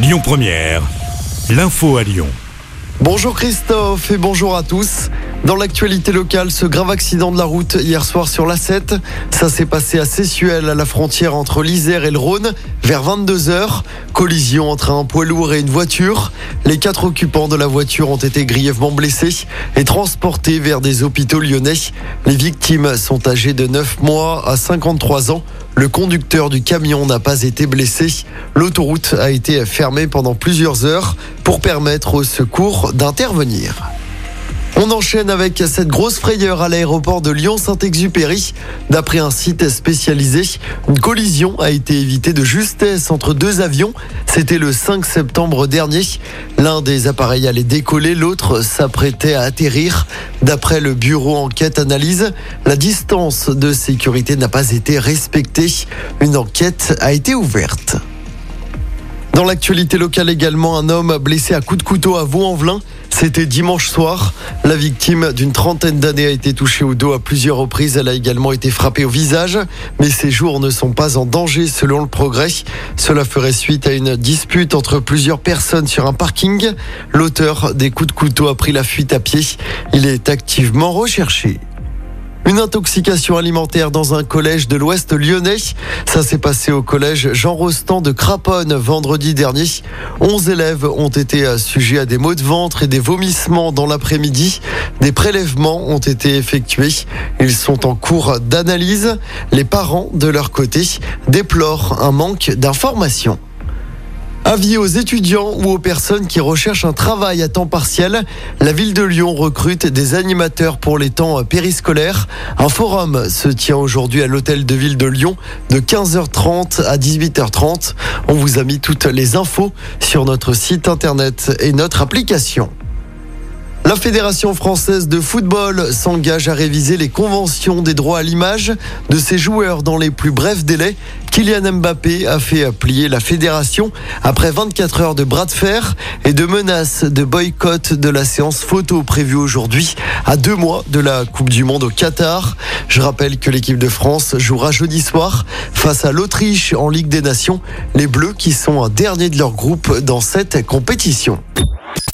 Lyon Première, l'info à Lyon. Bonjour Christophe et bonjour à tous. Dans l'actualité locale, ce grave accident de la route hier soir sur l'A7, ça s'est passé à Sessuel, à la frontière entre l'Isère et le Rhône, vers 22h. Collision entre un poids lourd et une voiture. Les quatre occupants de la voiture ont été grièvement blessés et transportés vers des hôpitaux lyonnais. Les victimes sont âgées de 9 mois à 53 ans. Le conducteur du camion n'a pas été blessé. L'autoroute a été fermée pendant plusieurs heures pour permettre aux secours d'intervenir. On enchaîne avec cette grosse frayeur à l'aéroport de Lyon-Saint-Exupéry. D'après un site spécialisé, une collision a été évitée de justesse entre deux avions. C'était le 5 septembre dernier. L'un des appareils allait décoller, l'autre s'apprêtait à atterrir. D'après le bureau enquête analyse, la distance de sécurité n'a pas été respectée. Une enquête a été ouverte. Dans l'actualité locale également, un homme blessé à coups de couteau à Vaux-en-Velin. C'était dimanche soir. La victime d'une trentaine d'années a été touchée au dos à plusieurs reprises. Elle a également été frappée au visage. Mais ses jours ne sont pas en danger selon le progrès. Cela ferait suite à une dispute entre plusieurs personnes sur un parking. L'auteur des coups de couteau a pris la fuite à pied. Il est activement recherché. Une intoxication alimentaire dans un collège de l'Ouest lyonnais. Ça s'est passé au collège Jean Rostand de Craponne vendredi dernier. 11 élèves ont été sujets à des maux de ventre et des vomissements dans l'après-midi. Des prélèvements ont été effectués. Ils sont en cours d'analyse. Les parents, de leur côté, déplorent un manque d'informations. Avis aux étudiants ou aux personnes qui recherchent un travail à temps partiel, la ville de Lyon recrute des animateurs pour les temps périscolaires. Un forum se tient aujourd'hui à l'hôtel de ville de Lyon de 15h30 à 18h30. On vous a mis toutes les infos sur notre site internet et notre application. La Fédération française de football s'engage à réviser les conventions des droits à l'image de ses joueurs dans les plus brefs délais. Kylian Mbappé a fait plier la fédération après 24 heures de bras de fer et de menaces de boycott de la séance photo prévue aujourd'hui à deux mois de la Coupe du Monde au Qatar. Je rappelle que l'équipe de France jouera jeudi soir face à l'Autriche en Ligue des Nations, les Bleus qui sont un dernier de leur groupe dans cette compétition.